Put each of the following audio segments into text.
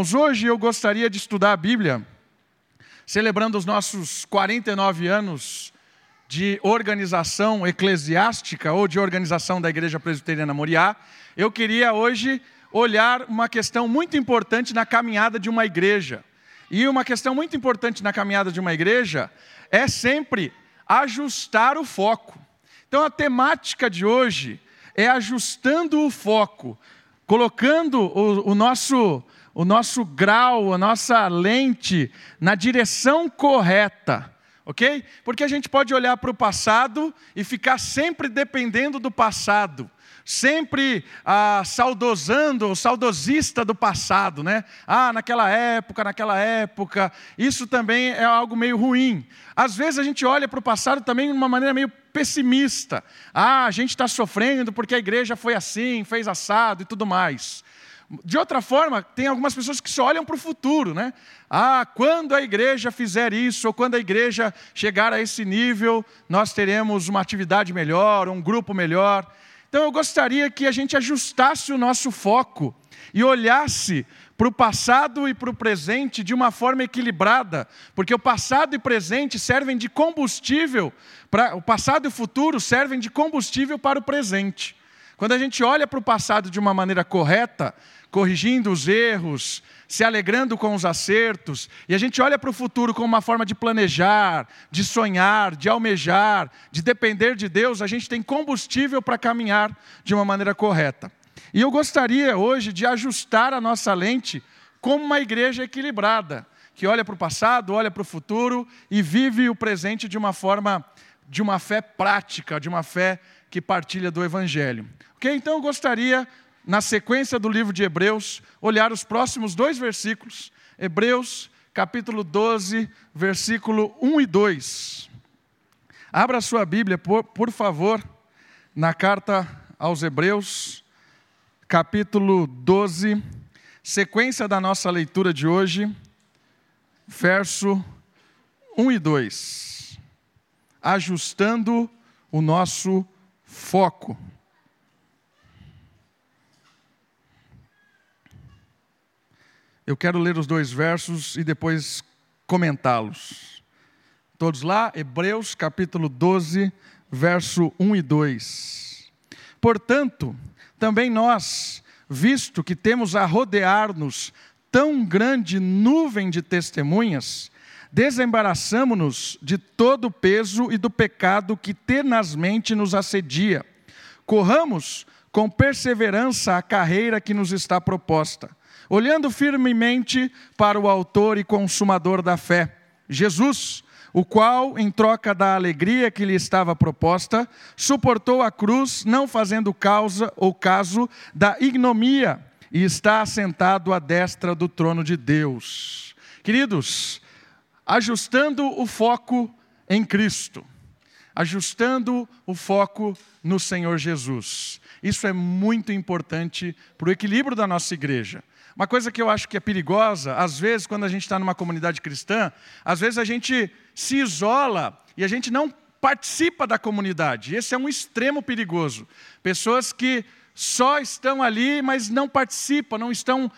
Hoje eu gostaria de estudar a Bíblia, celebrando os nossos 49 anos de organização eclesiástica ou de organização da Igreja Presbiteriana Moriá. Eu queria hoje olhar uma questão muito importante na caminhada de uma igreja. E uma questão muito importante na caminhada de uma igreja é sempre ajustar o foco. Então a temática de hoje é ajustando o foco, colocando o, o nosso o nosso grau, a nossa lente na direção correta, ok? Porque a gente pode olhar para o passado e ficar sempre dependendo do passado, sempre ah, saudosando, ou saudosista do passado, né? Ah, naquela época, naquela época. Isso também é algo meio ruim. Às vezes a gente olha para o passado também de uma maneira meio pessimista. Ah, a gente está sofrendo porque a igreja foi assim, fez assado e tudo mais. De outra forma, tem algumas pessoas que só olham para o futuro, né? Ah, quando a igreja fizer isso, ou quando a igreja chegar a esse nível, nós teremos uma atividade melhor, um grupo melhor. Então eu gostaria que a gente ajustasse o nosso foco e olhasse para o passado e para o presente de uma forma equilibrada, porque o passado e presente servem de combustível, para, o passado e o futuro servem de combustível para o presente. Quando a gente olha para o passado de uma maneira correta, corrigindo os erros, se alegrando com os acertos, e a gente olha para o futuro como uma forma de planejar, de sonhar, de almejar, de depender de Deus, a gente tem combustível para caminhar de uma maneira correta. E eu gostaria hoje de ajustar a nossa lente como uma igreja equilibrada, que olha para o passado, olha para o futuro e vive o presente de uma forma, de uma fé prática, de uma fé que partilha do Evangelho. Ok? Então eu gostaria na sequência do livro de Hebreus, olhar os próximos dois versículos. Hebreus, capítulo 12, versículo 1 e 2. Abra a sua Bíblia, por, por favor, na carta aos Hebreus, capítulo 12, sequência da nossa leitura de hoje, verso 1 e 2. Ajustando o nosso foco. Eu quero ler os dois versos e depois comentá-los. Todos lá, Hebreus capítulo 12, verso 1 e 2. Portanto, também nós, visto que temos a rodear-nos tão grande nuvem de testemunhas, desembaraçamo-nos de todo o peso e do pecado que tenazmente nos assedia. Corramos com perseverança a carreira que nos está proposta olhando firmemente para o Autor e Consumador da fé, Jesus, o qual, em troca da alegria que lhe estava proposta, suportou a cruz, não fazendo causa ou caso da ignomia, e está assentado à destra do trono de Deus. Queridos, ajustando o foco em Cristo, ajustando o foco no Senhor Jesus. Isso é muito importante para o equilíbrio da nossa igreja. Uma coisa que eu acho que é perigosa, às vezes, quando a gente está numa comunidade cristã, às vezes a gente se isola e a gente não participa da comunidade. Esse é um extremo perigoso. Pessoas que só estão ali, mas não participam, não estão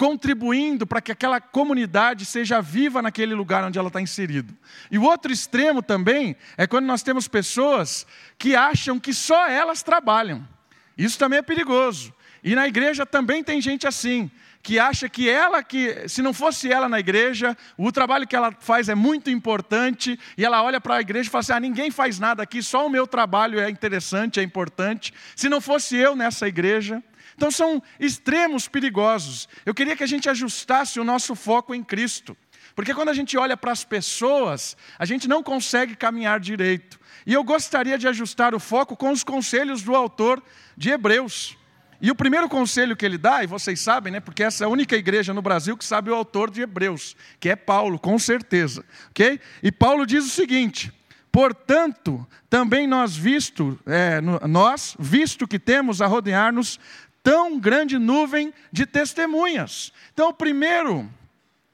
contribuindo para que aquela comunidade seja viva naquele lugar onde ela está inserido. E o outro extremo também é quando nós temos pessoas que acham que só elas trabalham. Isso também é perigoso. E na igreja também tem gente assim, que acha que ela, que se não fosse ela na igreja, o trabalho que ela faz é muito importante, e ela olha para a igreja e fala assim: ah, ninguém faz nada aqui, só o meu trabalho é interessante, é importante. Se não fosse eu nessa igreja. Então são extremos perigosos. Eu queria que a gente ajustasse o nosso foco em Cristo. Porque quando a gente olha para as pessoas, a gente não consegue caminhar direito. E eu gostaria de ajustar o foco com os conselhos do autor de Hebreus. E o primeiro conselho que ele dá, e vocês sabem, né, porque essa é a única igreja no Brasil que sabe o autor de Hebreus, que é Paulo, com certeza. ok? E Paulo diz o seguinte: portanto, também nós visto, é, nós, visto que temos a rodear-nos tão grande nuvem de testemunhas. Então, o primeiro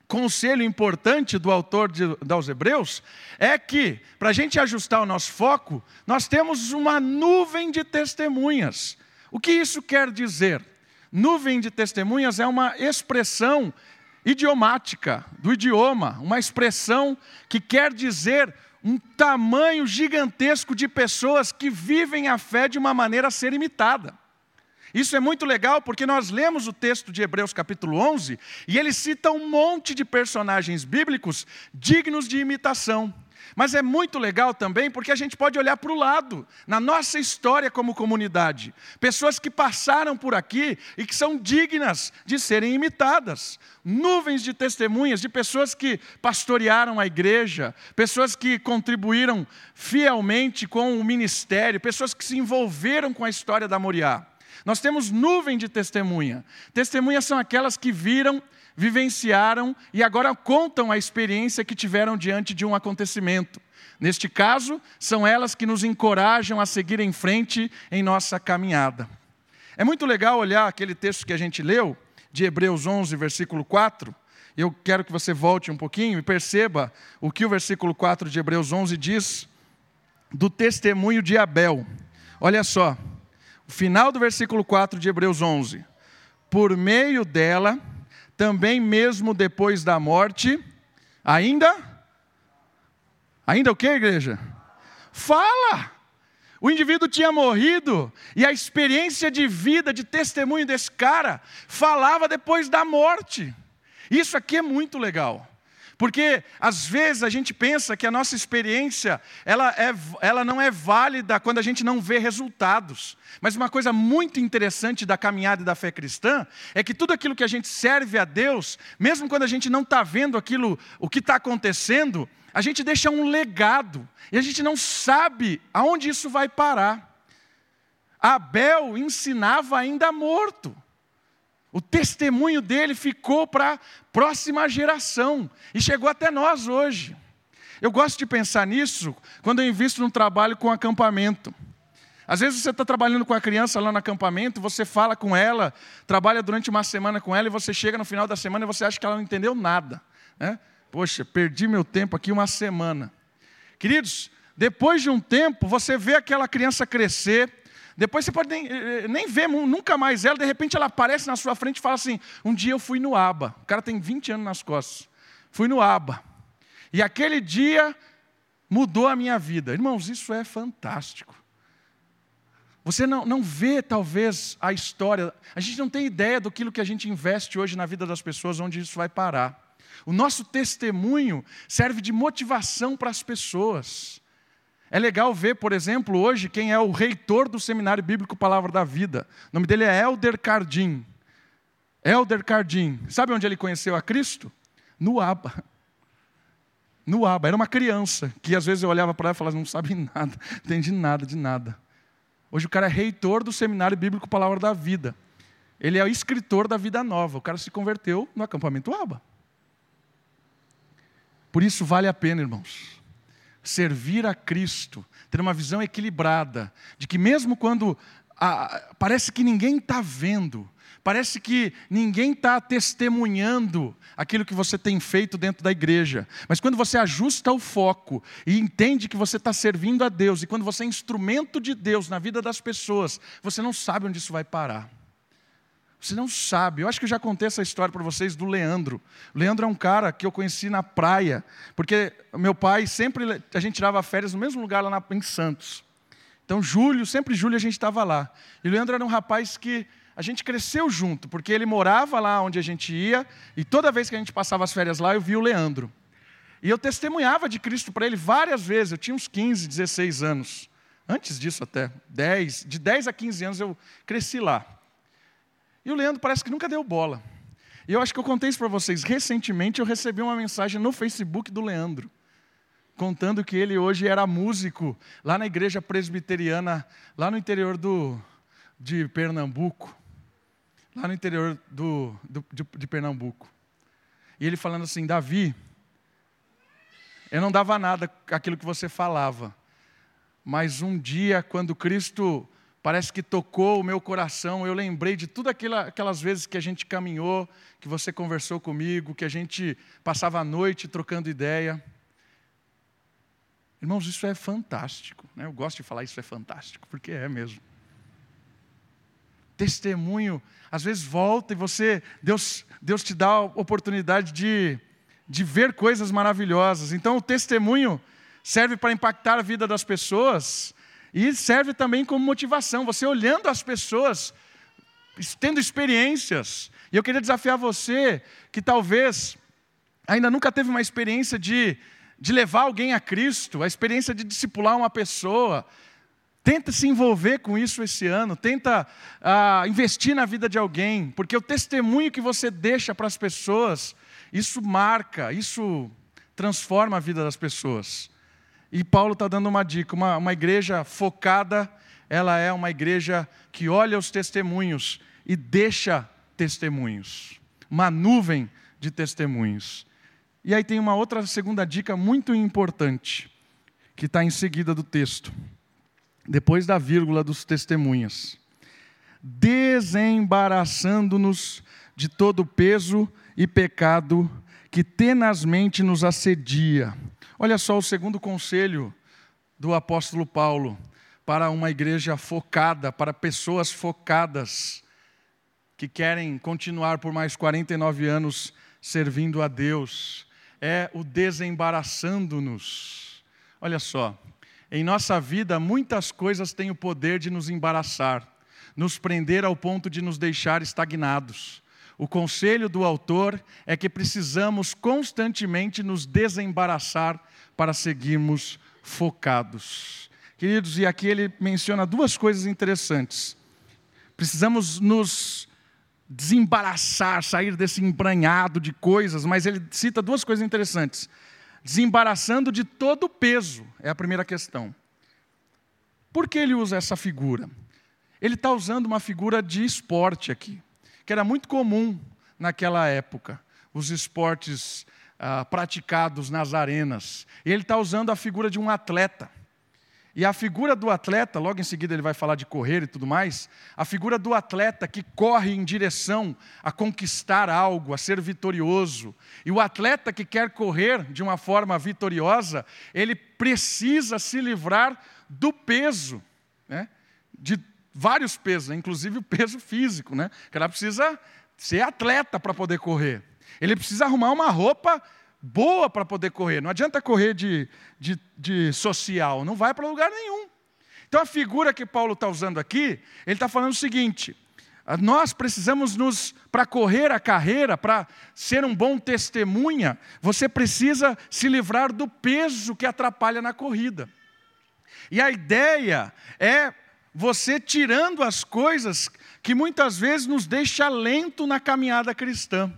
conselho importante do autor de, dos Hebreus é que, para a gente ajustar o nosso foco, nós temos uma nuvem de testemunhas. O que isso quer dizer? Nuvem de testemunhas é uma expressão idiomática, do idioma, uma expressão que quer dizer um tamanho gigantesco de pessoas que vivem a fé de uma maneira a ser imitada. Isso é muito legal porque nós lemos o texto de Hebreus capítulo 11 e ele cita um monte de personagens bíblicos dignos de imitação. Mas é muito legal também porque a gente pode olhar para o lado, na nossa história como comunidade. Pessoas que passaram por aqui e que são dignas de serem imitadas. Nuvens de testemunhas de pessoas que pastorearam a igreja, pessoas que contribuíram fielmente com o ministério, pessoas que se envolveram com a história da Moriá. Nós temos nuvem de testemunha. Testemunhas são aquelas que viram vivenciaram e agora contam a experiência que tiveram diante de um acontecimento. Neste caso, são elas que nos encorajam a seguir em frente em nossa caminhada. É muito legal olhar aquele texto que a gente leu, de Hebreus 11, versículo 4. Eu quero que você volte um pouquinho e perceba o que o versículo 4 de Hebreus 11 diz do testemunho de Abel. Olha só, o final do versículo 4 de Hebreus 11. Por meio dela, também mesmo depois da morte, ainda? Ainda o que, igreja? Fala! O indivíduo tinha morrido e a experiência de vida, de testemunho desse cara, falava depois da morte. Isso aqui é muito legal. Porque às vezes a gente pensa que a nossa experiência ela, é, ela não é válida quando a gente não vê resultados. Mas uma coisa muito interessante da caminhada da fé cristã é que tudo aquilo que a gente serve a Deus, mesmo quando a gente não está vendo aquilo, o que está acontecendo, a gente deixa um legado e a gente não sabe aonde isso vai parar. Abel ensinava ainda morto. O testemunho dele ficou para a próxima geração e chegou até nós hoje. Eu gosto de pensar nisso quando eu invisto num trabalho com acampamento. Às vezes você está trabalhando com a criança lá no acampamento, você fala com ela, trabalha durante uma semana com ela e você chega no final da semana e você acha que ela não entendeu nada. Né? Poxa, perdi meu tempo aqui uma semana. Queridos, depois de um tempo, você vê aquela criança crescer, depois você pode nem, eh, eh, nem ver nunca mais ela, de repente ela aparece na sua frente e fala assim: Um dia eu fui no ABA. O cara tem 20 anos nas costas. Fui no ABA. E aquele dia mudou a minha vida. Irmãos, isso é fantástico. Você não, não vê, talvez, a história. A gente não tem ideia do que a gente investe hoje na vida das pessoas, onde isso vai parar. O nosso testemunho serve de motivação para as pessoas. É legal ver, por exemplo, hoje quem é o reitor do Seminário Bíblico Palavra da Vida. O nome dele é Elder Cardim. Elder Cardim. Sabe onde ele conheceu a Cristo? No Aba. No Aba. Era uma criança que às vezes eu olhava para ela e falava, não sabe nada, não entendi nada de nada. Hoje o cara é reitor do Seminário Bíblico Palavra da Vida. Ele é o escritor da Vida Nova. O cara se converteu no acampamento Aba. Por isso vale a pena, irmãos servir a Cristo, ter uma visão equilibrada, de que mesmo quando ah, parece que ninguém está vendo, parece que ninguém está testemunhando aquilo que você tem feito dentro da igreja, mas quando você ajusta o foco e entende que você está servindo a Deus, e quando você é instrumento de Deus na vida das pessoas, você não sabe onde isso vai parar. Você não sabe. Eu acho que eu já contei essa história para vocês do Leandro. O Leandro é um cara que eu conheci na praia, porque meu pai sempre a gente tirava férias no mesmo lugar lá na, em Santos. Então, julho, sempre julho a gente estava lá. E o Leandro era um rapaz que a gente cresceu junto, porque ele morava lá onde a gente ia, e toda vez que a gente passava as férias lá, eu via o Leandro. E eu testemunhava de Cristo para ele várias vezes. Eu tinha uns 15, 16 anos. Antes disso até, 10, de 10 a 15 anos eu cresci lá. E o Leandro parece que nunca deu bola. E eu acho que eu contei isso para vocês. Recentemente eu recebi uma mensagem no Facebook do Leandro, contando que ele hoje era músico lá na igreja presbiteriana, lá no interior do, de Pernambuco. Lá no interior do, do de, de Pernambuco. E ele falando assim: Davi, eu não dava nada aquilo que você falava, mas um dia, quando Cristo parece que tocou o meu coração. Eu lembrei de tudo aquelas vezes que a gente caminhou, que você conversou comigo, que a gente passava a noite trocando ideia. Irmãos, isso é fantástico. Né? Eu gosto de falar isso é fantástico, porque é mesmo. testemunho, às vezes volta e você, Deus, Deus te dá a oportunidade de, de ver coisas maravilhosas. Então, o testemunho serve para impactar a vida das pessoas e serve também como motivação. Você olhando as pessoas, tendo experiências. E eu queria desafiar você que talvez ainda nunca teve uma experiência de, de levar alguém a Cristo, a experiência de discipular uma pessoa. Tenta se envolver com isso esse ano, tenta uh, investir na vida de alguém, porque o testemunho que você deixa para as pessoas, isso marca, isso transforma a vida das pessoas. E Paulo está dando uma dica: uma, uma igreja focada, ela é uma igreja que olha os testemunhos e deixa testemunhos, uma nuvem de testemunhos. E aí tem uma outra segunda dica muito importante, que está em seguida do texto, depois da vírgula dos testemunhas. Desembaraçando-nos de todo peso e pecado que tenazmente nos assedia. Olha só o segundo conselho do apóstolo Paulo para uma igreja focada, para pessoas focadas que querem continuar por mais 49 anos servindo a Deus é o desembaraçando-nos. Olha só, em nossa vida muitas coisas têm o poder de nos embaraçar, nos prender ao ponto de nos deixar estagnados. O conselho do autor é que precisamos constantemente nos desembaraçar para seguirmos focados. Queridos, e aqui ele menciona duas coisas interessantes. Precisamos nos desembaraçar, sair desse embranhado de coisas, mas ele cita duas coisas interessantes. Desembaraçando de todo o peso, é a primeira questão. Por que ele usa essa figura? Ele está usando uma figura de esporte aqui, que era muito comum naquela época, os esportes ah, praticados nas arenas. Ele está usando a figura de um atleta. E a figura do atleta, logo em seguida ele vai falar de correr e tudo mais, a figura do atleta que corre em direção a conquistar algo, a ser vitorioso. E o atleta que quer correr de uma forma vitoriosa, ele precisa se livrar do peso, né? de vários pesos, inclusive o peso físico. Né? Que ela precisa ser atleta para poder correr. Ele precisa arrumar uma roupa boa para poder correr. Não adianta correr de, de, de social, não vai para lugar nenhum. Então a figura que Paulo está usando aqui, ele está falando o seguinte: nós precisamos nos, para correr a carreira, para ser um bom testemunha, você precisa se livrar do peso que atrapalha na corrida. E a ideia é você tirando as coisas que muitas vezes nos deixa lento na caminhada cristã.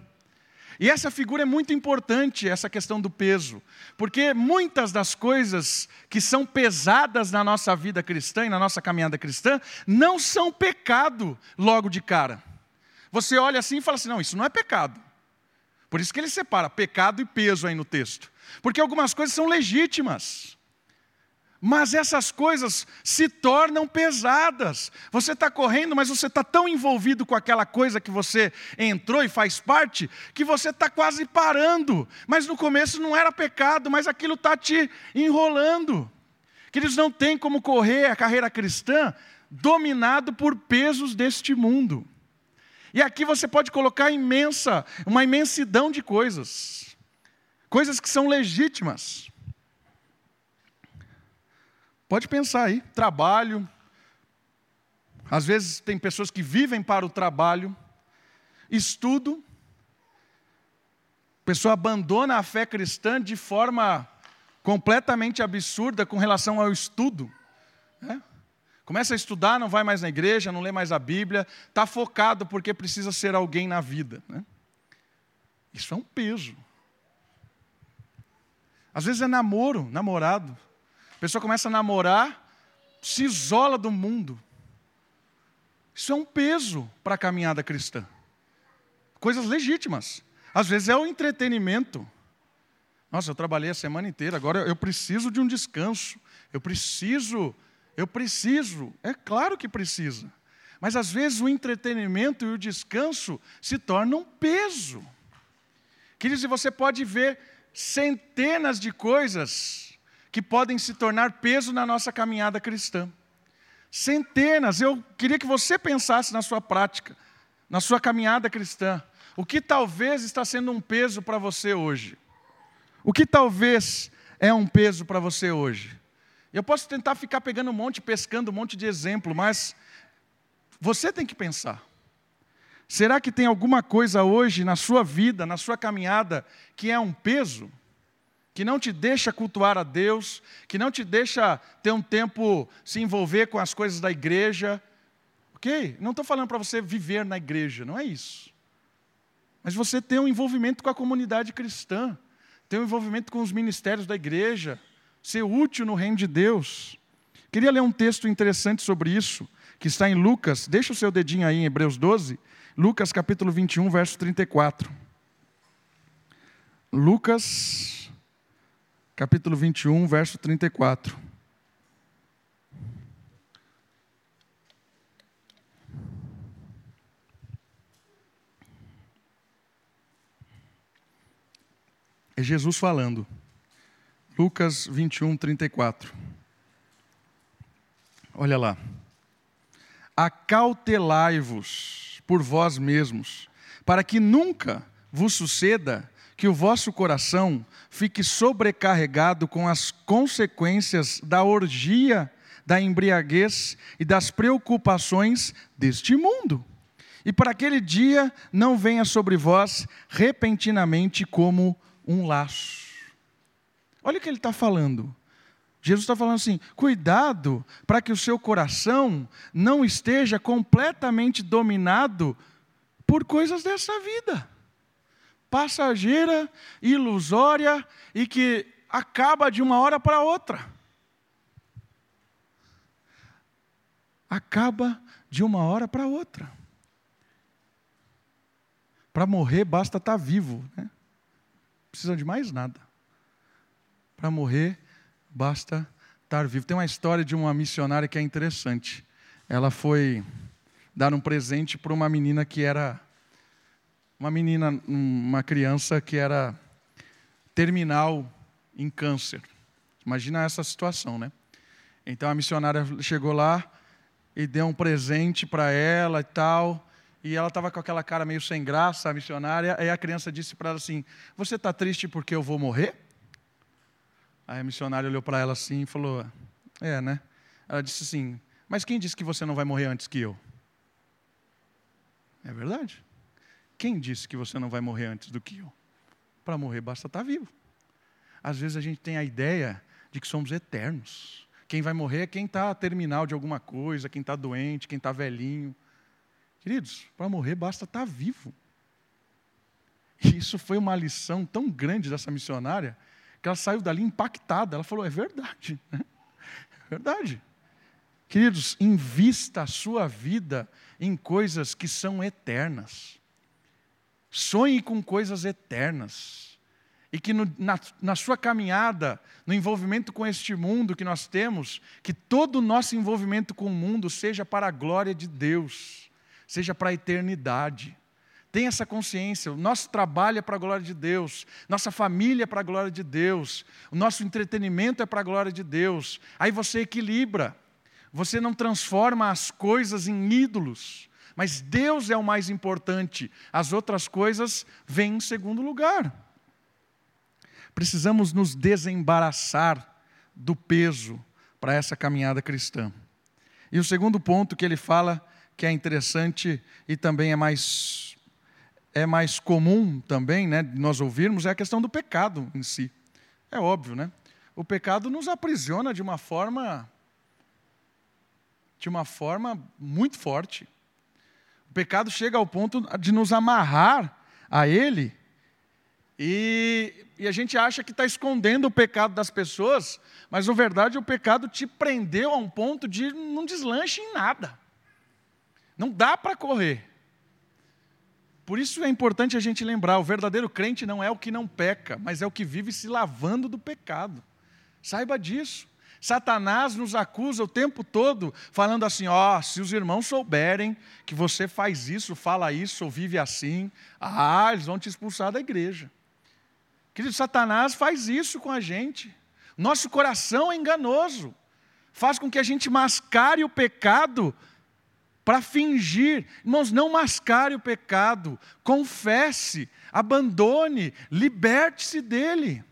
E essa figura é muito importante, essa questão do peso, porque muitas das coisas que são pesadas na nossa vida cristã e na nossa caminhada cristã não são pecado logo de cara. Você olha assim e fala assim: não, isso não é pecado. Por isso que ele separa pecado e peso aí no texto. Porque algumas coisas são legítimas. Mas essas coisas se tornam pesadas. Você está correndo, mas você está tão envolvido com aquela coisa que você entrou e faz parte, que você está quase parando. Mas no começo não era pecado, mas aquilo está te enrolando. Queridos, não tem como correr a carreira cristã dominado por pesos deste mundo. E aqui você pode colocar imensa, uma imensidão de coisas. Coisas que são legítimas. Pode pensar aí, trabalho. Às vezes tem pessoas que vivem para o trabalho, estudo. A pessoa abandona a fé cristã de forma completamente absurda com relação ao estudo. Né? Começa a estudar, não vai mais na igreja, não lê mais a Bíblia, está focado porque precisa ser alguém na vida. Né? Isso é um peso. Às vezes é namoro, namorado. A pessoa começa a namorar, se isola do mundo. Isso é um peso para a caminhada cristã. Coisas legítimas. Às vezes é o entretenimento. Nossa, eu trabalhei a semana inteira, agora eu preciso de um descanso. Eu preciso, eu preciso. É claro que precisa. Mas às vezes o entretenimento e o descanso se tornam um peso. Queridos, você pode ver centenas de coisas que podem se tornar peso na nossa caminhada cristã. Centenas. Eu queria que você pensasse na sua prática, na sua caminhada cristã. O que talvez está sendo um peso para você hoje? O que talvez é um peso para você hoje? Eu posso tentar ficar pegando um monte, pescando um monte de exemplo, mas você tem que pensar. Será que tem alguma coisa hoje na sua vida, na sua caminhada, que é um peso? Que não te deixa cultuar a Deus, que não te deixa ter um tempo se envolver com as coisas da igreja? Ok? Não estou falando para você viver na igreja, não é isso. Mas você ter um envolvimento com a comunidade cristã, ter um envolvimento com os ministérios da igreja, ser útil no reino de Deus. Queria ler um texto interessante sobre isso, que está em Lucas, deixa o seu dedinho aí em Hebreus 12, Lucas capítulo 21, verso 34. Lucas capítulo 21, verso 34. É Jesus falando. Lucas 21, 34. Olha lá. Acautelai-vos por vós mesmos, para que nunca vos suceda que o vosso coração fique sobrecarregado com as consequências da orgia, da embriaguez e das preocupações deste mundo. E para aquele dia não venha sobre vós repentinamente como um laço. Olha o que ele está falando. Jesus está falando assim: cuidado para que o seu coração não esteja completamente dominado por coisas dessa vida, passageira, ilusória e que acaba de uma hora para outra. Acaba de uma hora para outra. Para morrer basta estar tá vivo, né? precisa de mais nada. Para morrer basta estar vivo. Tem uma história de uma missionária que é interessante. Ela foi dar um presente para uma menina que era uma menina, uma criança que era terminal em câncer. Imagina essa situação, né? Então a missionária chegou lá e deu um presente para ela e tal. E ela estava com aquela cara meio sem graça, a missionária. Aí a criança disse para ela assim: Você está triste porque eu vou morrer? Aí a missionária olhou para ela assim e falou: É, né? Ela disse assim: Mas quem disse que você não vai morrer antes que eu? É verdade. Quem disse que você não vai morrer antes do que eu? Para morrer basta estar tá vivo. Às vezes a gente tem a ideia de que somos eternos. Quem vai morrer é quem está terminal de alguma coisa, quem está doente, quem está velhinho. Queridos, para morrer basta estar tá vivo. E isso foi uma lição tão grande dessa missionária que ela saiu dali impactada. Ela falou: é verdade. Né? É verdade. Queridos, invista a sua vida em coisas que são eternas. Sonhe com coisas eternas. E que no, na, na sua caminhada, no envolvimento com este mundo que nós temos, que todo o nosso envolvimento com o mundo seja para a glória de Deus, seja para a eternidade. Tenha essa consciência. O nosso trabalho é para a glória de Deus, nossa família é para a glória de Deus, o nosso entretenimento é para a glória de Deus. Aí você equilibra, você não transforma as coisas em ídolos, mas Deus é o mais importante, as outras coisas vêm em segundo lugar. Precisamos nos desembaraçar do peso para essa caminhada cristã. E o segundo ponto que ele fala, que é interessante e também é mais é mais comum também, né, nós ouvirmos, é a questão do pecado em si. É óbvio, né? O pecado nos aprisiona de uma forma de uma forma muito forte. O pecado chega ao ponto de nos amarrar a ele e, e a gente acha que está escondendo o pecado das pessoas, mas na verdade o pecado te prendeu a um ponto de não deslanche em nada. Não dá para correr. Por isso é importante a gente lembrar: o verdadeiro crente não é o que não peca, mas é o que vive se lavando do pecado. Saiba disso. Satanás nos acusa o tempo todo, falando assim: ó, oh, se os irmãos souberem que você faz isso, fala isso ou vive assim, ah, eles vão te expulsar da igreja. Querido, Satanás faz isso com a gente. Nosso coração é enganoso. faz com que a gente mascare o pecado para fingir. Irmãos, não mascare o pecado, confesse, abandone, liberte-se dele.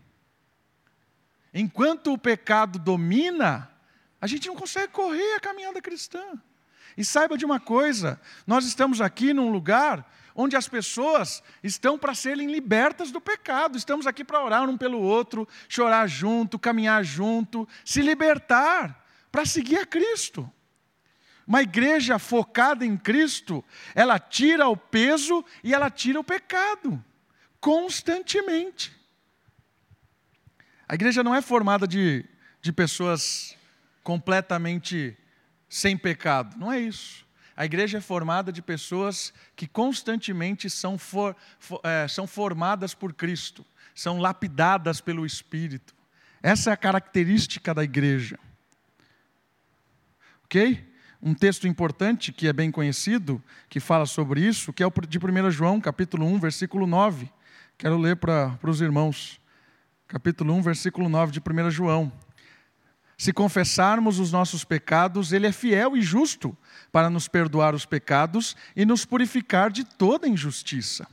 Enquanto o pecado domina, a gente não consegue correr a caminhada cristã. E saiba de uma coisa: nós estamos aqui num lugar onde as pessoas estão para serem libertas do pecado. Estamos aqui para orar um pelo outro, chorar junto, caminhar junto, se libertar para seguir a Cristo. Uma igreja focada em Cristo, ela tira o peso e ela tira o pecado, constantemente. A igreja não é formada de, de pessoas completamente sem pecado, não é isso. A igreja é formada de pessoas que constantemente são, for, for, é, são formadas por Cristo, são lapidadas pelo Espírito. Essa é a característica da igreja. Ok? Um texto importante que é bem conhecido, que fala sobre isso, que é o de 1 João, capítulo 1, versículo 9. Quero ler para, os irmãos. Capítulo 1, versículo 9 de 1 João. Se confessarmos os nossos pecados, Ele é fiel e justo para nos perdoar os pecados e nos purificar de toda injustiça.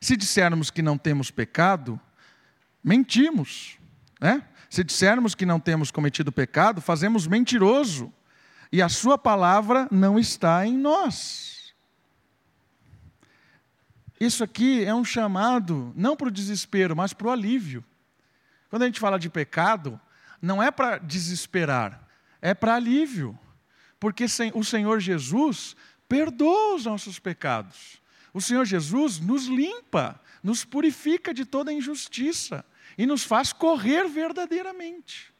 Se dissermos que não temos pecado, mentimos. Né? Se dissermos que não temos cometido pecado, fazemos mentiroso e a Sua palavra não está em nós. Isso aqui é um chamado, não para o desespero, mas para o alívio. Quando a gente fala de pecado, não é para desesperar, é para alívio. Porque o Senhor Jesus perdoa os nossos pecados. O Senhor Jesus nos limpa, nos purifica de toda injustiça e nos faz correr verdadeiramente.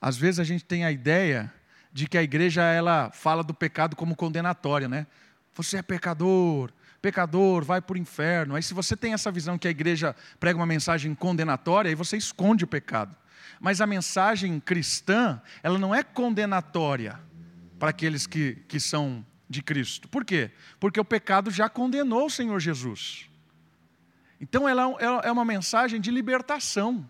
Às vezes a gente tem a ideia de que a igreja ela fala do pecado como condenatória, né? Você é pecador, pecador, vai para o inferno. Aí, se você tem essa visão que a igreja prega uma mensagem condenatória, aí você esconde o pecado. Mas a mensagem cristã, ela não é condenatória para aqueles que, que são de Cristo. Por quê? Porque o pecado já condenou o Senhor Jesus. Então, ela é uma mensagem de libertação.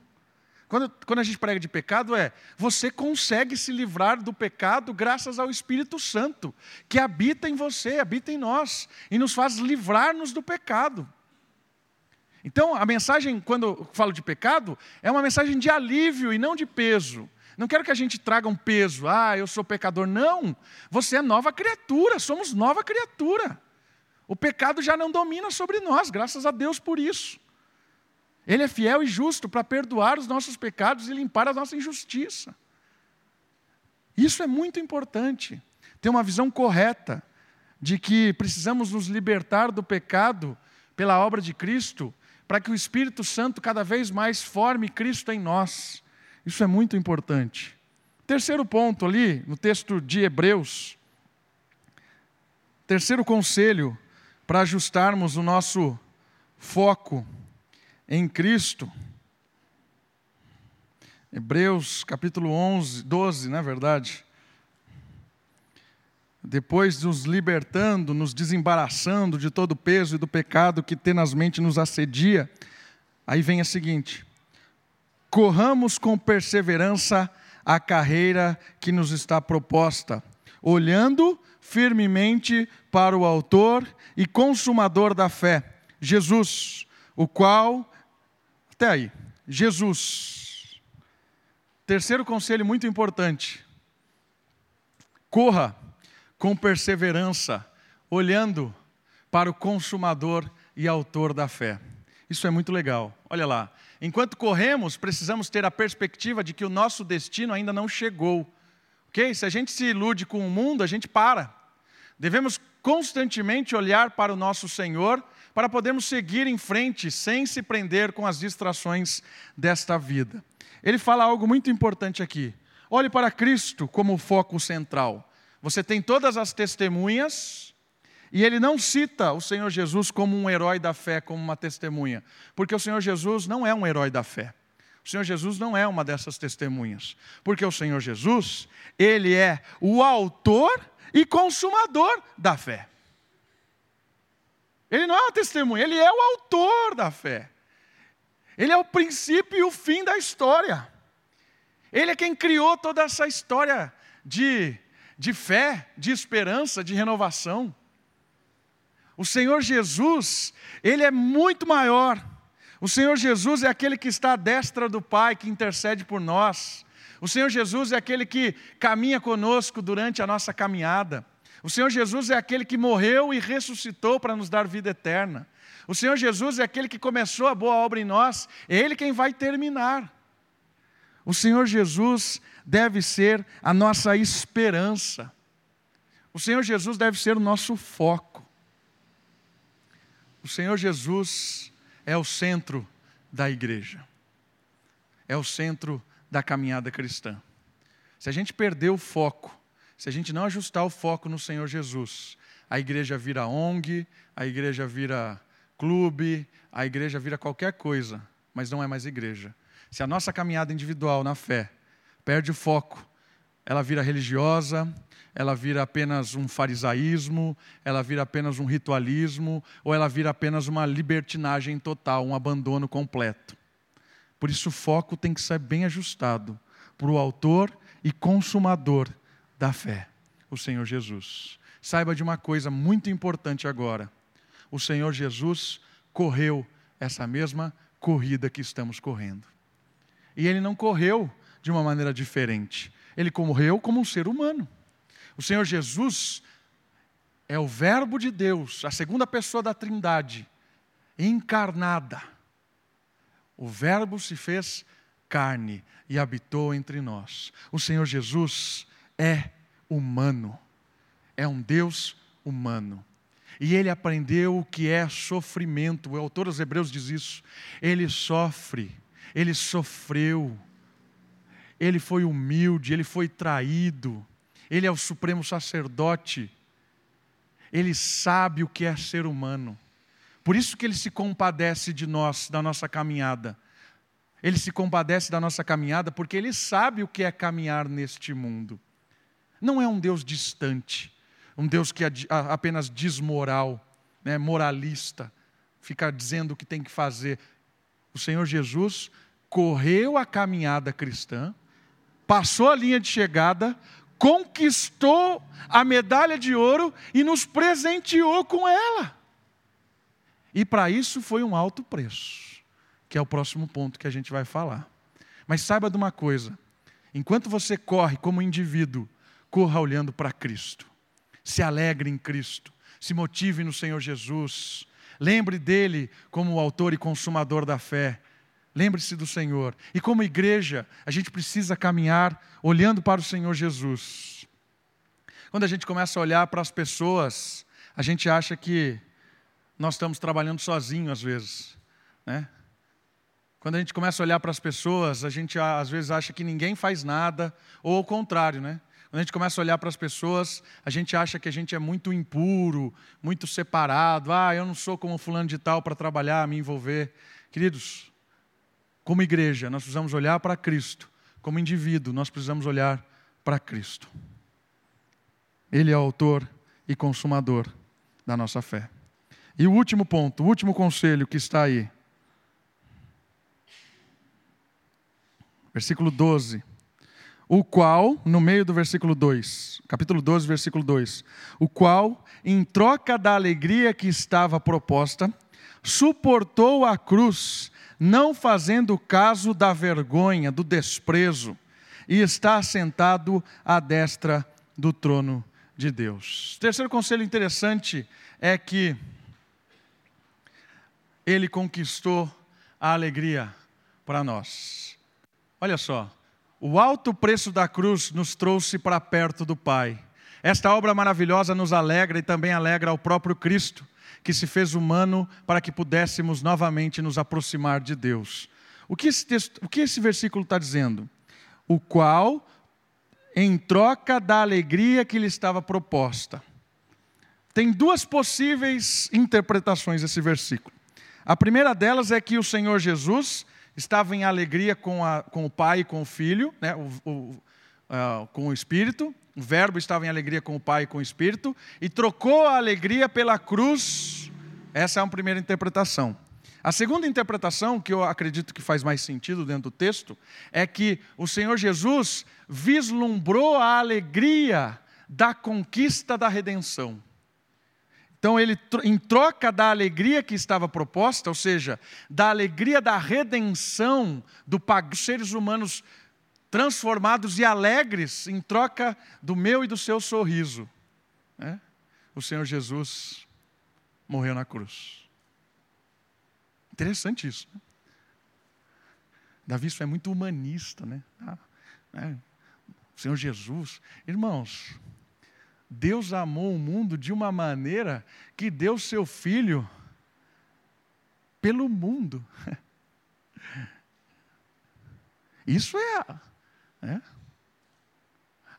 Quando, quando a gente prega de pecado, é você consegue se livrar do pecado graças ao Espírito Santo, que habita em você, habita em nós, e nos faz livrar-nos do pecado. Então, a mensagem, quando falo de pecado, é uma mensagem de alívio e não de peso. Não quero que a gente traga um peso, ah, eu sou pecador. Não, você é nova criatura, somos nova criatura. O pecado já não domina sobre nós, graças a Deus por isso. Ele é fiel e justo para perdoar os nossos pecados e limpar a nossa injustiça. Isso é muito importante. Ter uma visão correta de que precisamos nos libertar do pecado pela obra de Cristo, para que o Espírito Santo cada vez mais forme Cristo em nós. Isso é muito importante. Terceiro ponto ali, no texto de Hebreus. Terceiro conselho para ajustarmos o nosso foco em Cristo. Hebreus capítulo 11, 12, na é verdade. Depois nos libertando, nos desembaraçando de todo o peso e do pecado que tenazmente nos assedia, aí vem a seguinte: corramos com perseverança a carreira que nos está proposta, olhando firmemente para o Autor e Consumador da fé, Jesus, o qual até aí. Jesus. Terceiro conselho muito importante. Corra com perseverança, olhando para o consumador e autor da fé. Isso é muito legal. Olha lá. Enquanto corremos, precisamos ter a perspectiva de que o nosso destino ainda não chegou. Ok? Se a gente se ilude com o mundo, a gente para. Devemos constantemente olhar para o nosso Senhor para podermos seguir em frente sem se prender com as distrações desta vida. Ele fala algo muito importante aqui. Olhe para Cristo como foco central. Você tem todas as testemunhas, e ele não cita o Senhor Jesus como um herói da fé, como uma testemunha, porque o Senhor Jesus não é um herói da fé. O Senhor Jesus não é uma dessas testemunhas, porque o Senhor Jesus, ele é o autor e consumador da fé. Ele não é uma testemunha, ele é o autor da fé. Ele é o princípio e o fim da história. Ele é quem criou toda essa história de, de fé, de esperança, de renovação. O Senhor Jesus, Ele é muito maior. O Senhor Jesus é aquele que está à destra do Pai, que intercede por nós. O Senhor Jesus é aquele que caminha conosco durante a nossa caminhada. O Senhor Jesus é aquele que morreu e ressuscitou para nos dar vida eterna. O Senhor Jesus é aquele que começou a boa obra em nós, é Ele quem vai terminar. O Senhor Jesus deve ser a nossa esperança. O Senhor Jesus deve ser o nosso foco. O Senhor Jesus é o centro da igreja, é o centro da caminhada cristã. Se a gente perder o foco, se a gente não ajustar o foco no Senhor Jesus, a igreja vira ONG, a igreja vira clube, a igreja vira qualquer coisa, mas não é mais igreja. Se a nossa caminhada individual na fé perde o foco, ela vira religiosa, ela vira apenas um farisaísmo, ela vira apenas um ritualismo, ou ela vira apenas uma libertinagem total, um abandono completo. Por isso o foco tem que ser bem ajustado para o autor e consumador da fé, o Senhor Jesus. Saiba de uma coisa muito importante agora: o Senhor Jesus correu essa mesma corrida que estamos correndo. E ele não correu de uma maneira diferente, ele correu como um ser humano. O Senhor Jesus é o Verbo de Deus, a segunda pessoa da Trindade, encarnada. O Verbo se fez carne e habitou entre nós. O Senhor Jesus é humano, é um Deus humano. E ele aprendeu o que é sofrimento. O autor dos Hebreus diz isso. Ele sofre, ele sofreu, ele foi humilde, ele foi traído, ele é o supremo sacerdote, ele sabe o que é ser humano. Por isso que ele se compadece de nós, da nossa caminhada. Ele se compadece da nossa caminhada porque ele sabe o que é caminhar neste mundo. Não é um Deus distante, um Deus que é apenas desmoral, né, moralista, fica dizendo o que tem que fazer. O Senhor Jesus correu a caminhada cristã, passou a linha de chegada, conquistou a medalha de ouro e nos presenteou com ela. E para isso foi um alto preço, que é o próximo ponto que a gente vai falar. Mas saiba de uma coisa: enquanto você corre como indivíduo, corra olhando para Cristo. Se alegre em Cristo, se motive no Senhor Jesus. Lembre dele como o autor e consumador da fé. Lembre-se do Senhor. E como igreja, a gente precisa caminhar olhando para o Senhor Jesus. Quando a gente começa a olhar para as pessoas, a gente acha que nós estamos trabalhando sozinho às vezes, né? Quando a gente começa a olhar para as pessoas, a gente às vezes acha que ninguém faz nada, ou ao contrário, né? Quando a gente começa a olhar para as pessoas, a gente acha que a gente é muito impuro, muito separado. Ah, eu não sou como fulano de tal para trabalhar, me envolver. Queridos, como igreja, nós precisamos olhar para Cristo. Como indivíduo, nós precisamos olhar para Cristo. Ele é o autor e consumador da nossa fé. E o último ponto, o último conselho que está aí. Versículo 12. O qual, no meio do versículo 2, capítulo 12, versículo 2, o qual, em troca da alegria que estava proposta, suportou a cruz, não fazendo caso da vergonha, do desprezo, e está sentado à destra do trono de Deus. Terceiro conselho interessante é que ele conquistou a alegria para nós. Olha só, o alto preço da cruz nos trouxe para perto do Pai. Esta obra maravilhosa nos alegra e também alegra ao próprio Cristo que se fez humano para que pudéssemos novamente nos aproximar de Deus. O que esse, texto, o que esse versículo está dizendo? O qual, em troca da alegria que lhe estava proposta. Tem duas possíveis interpretações desse versículo. A primeira delas é que o Senhor Jesus estava em alegria com, a, com o Pai e com o Filho, né, o, o, uh, com o Espírito, o Verbo estava em alegria com o Pai e com o Espírito, e trocou a alegria pela cruz. Essa é uma primeira interpretação. A segunda interpretação, que eu acredito que faz mais sentido dentro do texto, é que o Senhor Jesus vislumbrou a alegria da conquista da redenção. Então, ele, em troca da alegria que estava proposta, ou seja, da alegria da redenção do, dos seres humanos transformados e alegres, em troca do meu e do seu sorriso, né? o Senhor Jesus morreu na cruz. Interessante isso. Né? Davi isso é muito humanista, né? Ah, né? O Senhor Jesus. Irmãos, Deus amou o mundo de uma maneira que deu seu filho pelo mundo. Isso é, é.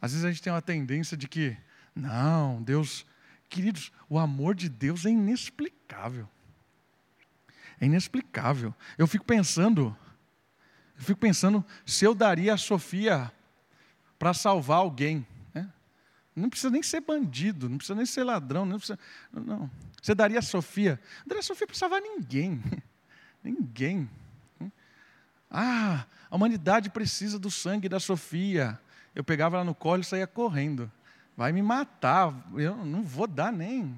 Às vezes a gente tem uma tendência de que, não, Deus, queridos, o amor de Deus é inexplicável. É inexplicável. Eu fico pensando, eu fico pensando se eu daria a Sofia para salvar alguém. Não precisa nem ser bandido, não precisa nem ser ladrão, não precisa, não. Você daria a Sofia? Não daria a Sofia para salvar ninguém. ninguém. Ah, a humanidade precisa do sangue da Sofia. Eu pegava ela no colo e saía correndo. Vai me matar, eu não vou dar nem.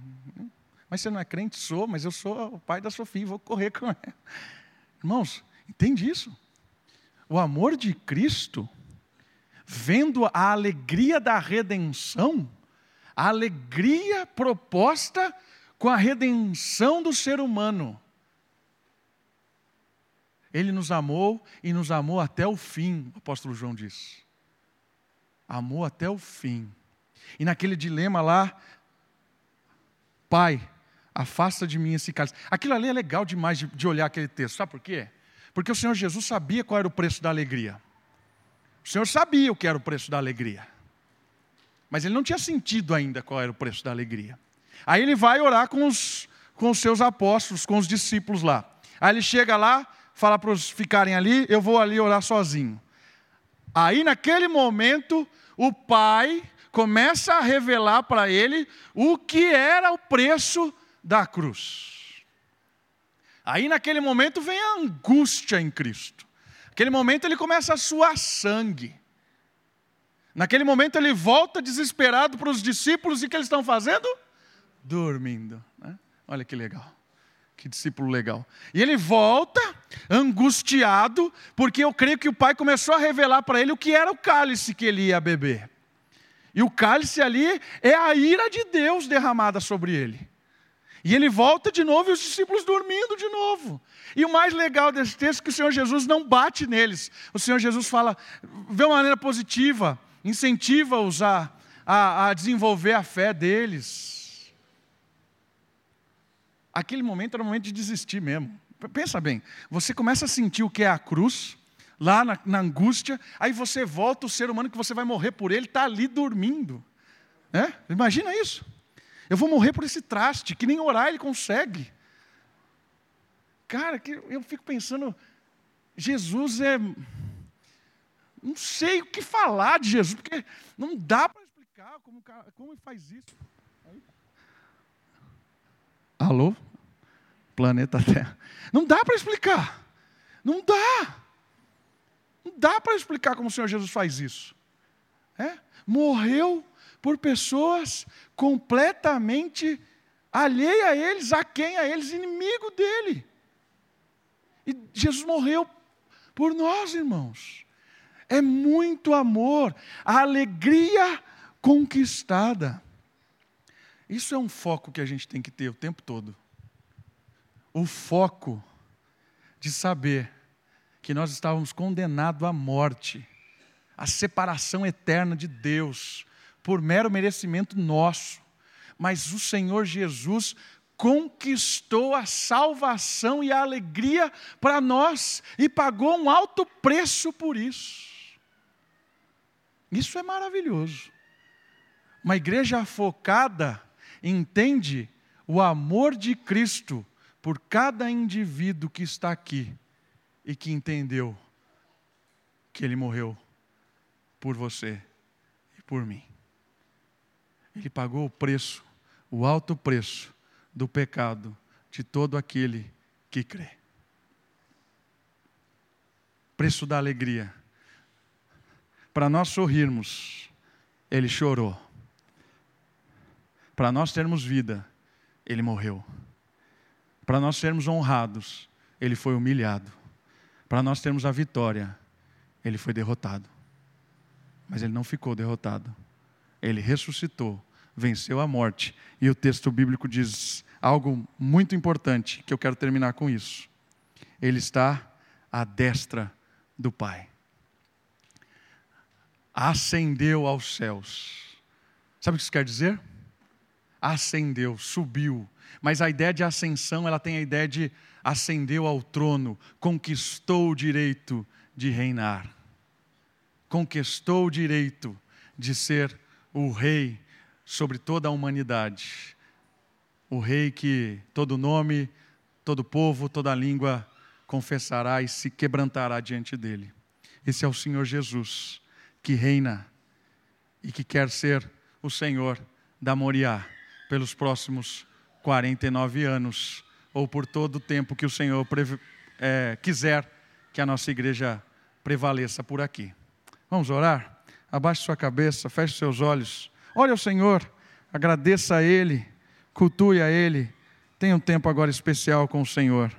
Mas você não é crente? Sou, mas eu sou o pai da Sofia vou correr com ela. Irmãos, entende isso? O amor de Cristo, vendo a alegria da redenção, a alegria proposta com a redenção do ser humano. Ele nos amou e nos amou até o fim, o apóstolo João diz. Amou até o fim. E naquele dilema lá, Pai, afasta de mim esse cálice. Aquilo ali é legal demais de, de olhar aquele texto, sabe por quê? Porque o Senhor Jesus sabia qual era o preço da alegria. O Senhor sabia o que era o preço da alegria. Mas ele não tinha sentido ainda qual era o preço da alegria. Aí ele vai orar com os, com os seus apóstolos, com os discípulos lá. Aí ele chega lá, fala para os ficarem ali, eu vou ali orar sozinho. Aí naquele momento, o pai começa a revelar para ele o que era o preço da cruz. Aí naquele momento vem a angústia em Cristo. Naquele momento ele começa a suar sangue. Naquele momento ele volta desesperado para os discípulos e o que eles estão fazendo? Dormindo. Né? Olha que legal. Que discípulo legal. E ele volta angustiado, porque eu creio que o pai começou a revelar para ele o que era o cálice que ele ia beber. E o cálice ali é a ira de Deus derramada sobre ele. E ele volta de novo e os discípulos dormindo de novo. E o mais legal desse texto é que o Senhor Jesus não bate neles. O Senhor Jesus fala, vê uma maneira positiva, incentiva-os a, a, a desenvolver a fé deles. Aquele momento era o momento de desistir mesmo. Pensa bem, você começa a sentir o que é a cruz, lá na, na angústia, aí você volta, o ser humano que você vai morrer por ele está ali dormindo. É? Imagina isso. Eu vou morrer por esse traste, que nem orar ele consegue. Cara, que eu fico pensando, Jesus é. Não sei o que falar de Jesus, porque não dá para explicar como, como ele faz isso. Alô? Planeta Terra. Não dá para explicar. Não dá. Não dá para explicar como o Senhor Jesus faz isso. É? Morreu por pessoas completamente alheia a eles, a quem? A eles, inimigo dele. E Jesus morreu por nós, irmãos. É muito amor, a alegria conquistada. Isso é um foco que a gente tem que ter o tempo todo. O foco de saber que nós estávamos condenados à morte, à separação eterna de Deus, por mero merecimento nosso, mas o Senhor Jesus conquistou a salvação e a alegria para nós e pagou um alto preço por isso. Isso é maravilhoso. Uma igreja focada entende o amor de Cristo por cada indivíduo que está aqui e que entendeu que ele morreu por você e por mim. Ele pagou o preço, o alto preço do pecado de todo aquele que crê. preço da alegria. Para nós sorrirmos, ele chorou. Para nós termos vida, ele morreu. Para nós sermos honrados, ele foi humilhado. Para nós termos a vitória, ele foi derrotado. Mas ele não ficou derrotado. Ele ressuscitou, venceu a morte. E o texto bíblico diz algo muito importante, que eu quero terminar com isso. Ele está à destra do Pai. Ascendeu aos céus. Sabe o que isso quer dizer? Ascendeu, subiu. Mas a ideia de ascensão, ela tem a ideia de ascendeu ao trono, conquistou o direito de reinar. Conquistou o direito de ser o rei sobre toda a humanidade. O rei que todo nome, todo povo, toda língua confessará e se quebrantará diante dele. Esse é o Senhor Jesus, que reina e que quer ser o Senhor da Moriá pelos próximos 49 anos ou por todo o tempo que o Senhor é, quiser que a nossa igreja prevaleça por aqui. Vamos orar? Abaixe sua cabeça, feche seus olhos. Ore ao Senhor, agradeça a Ele, cultue a Ele. Tenha um tempo agora especial com o Senhor.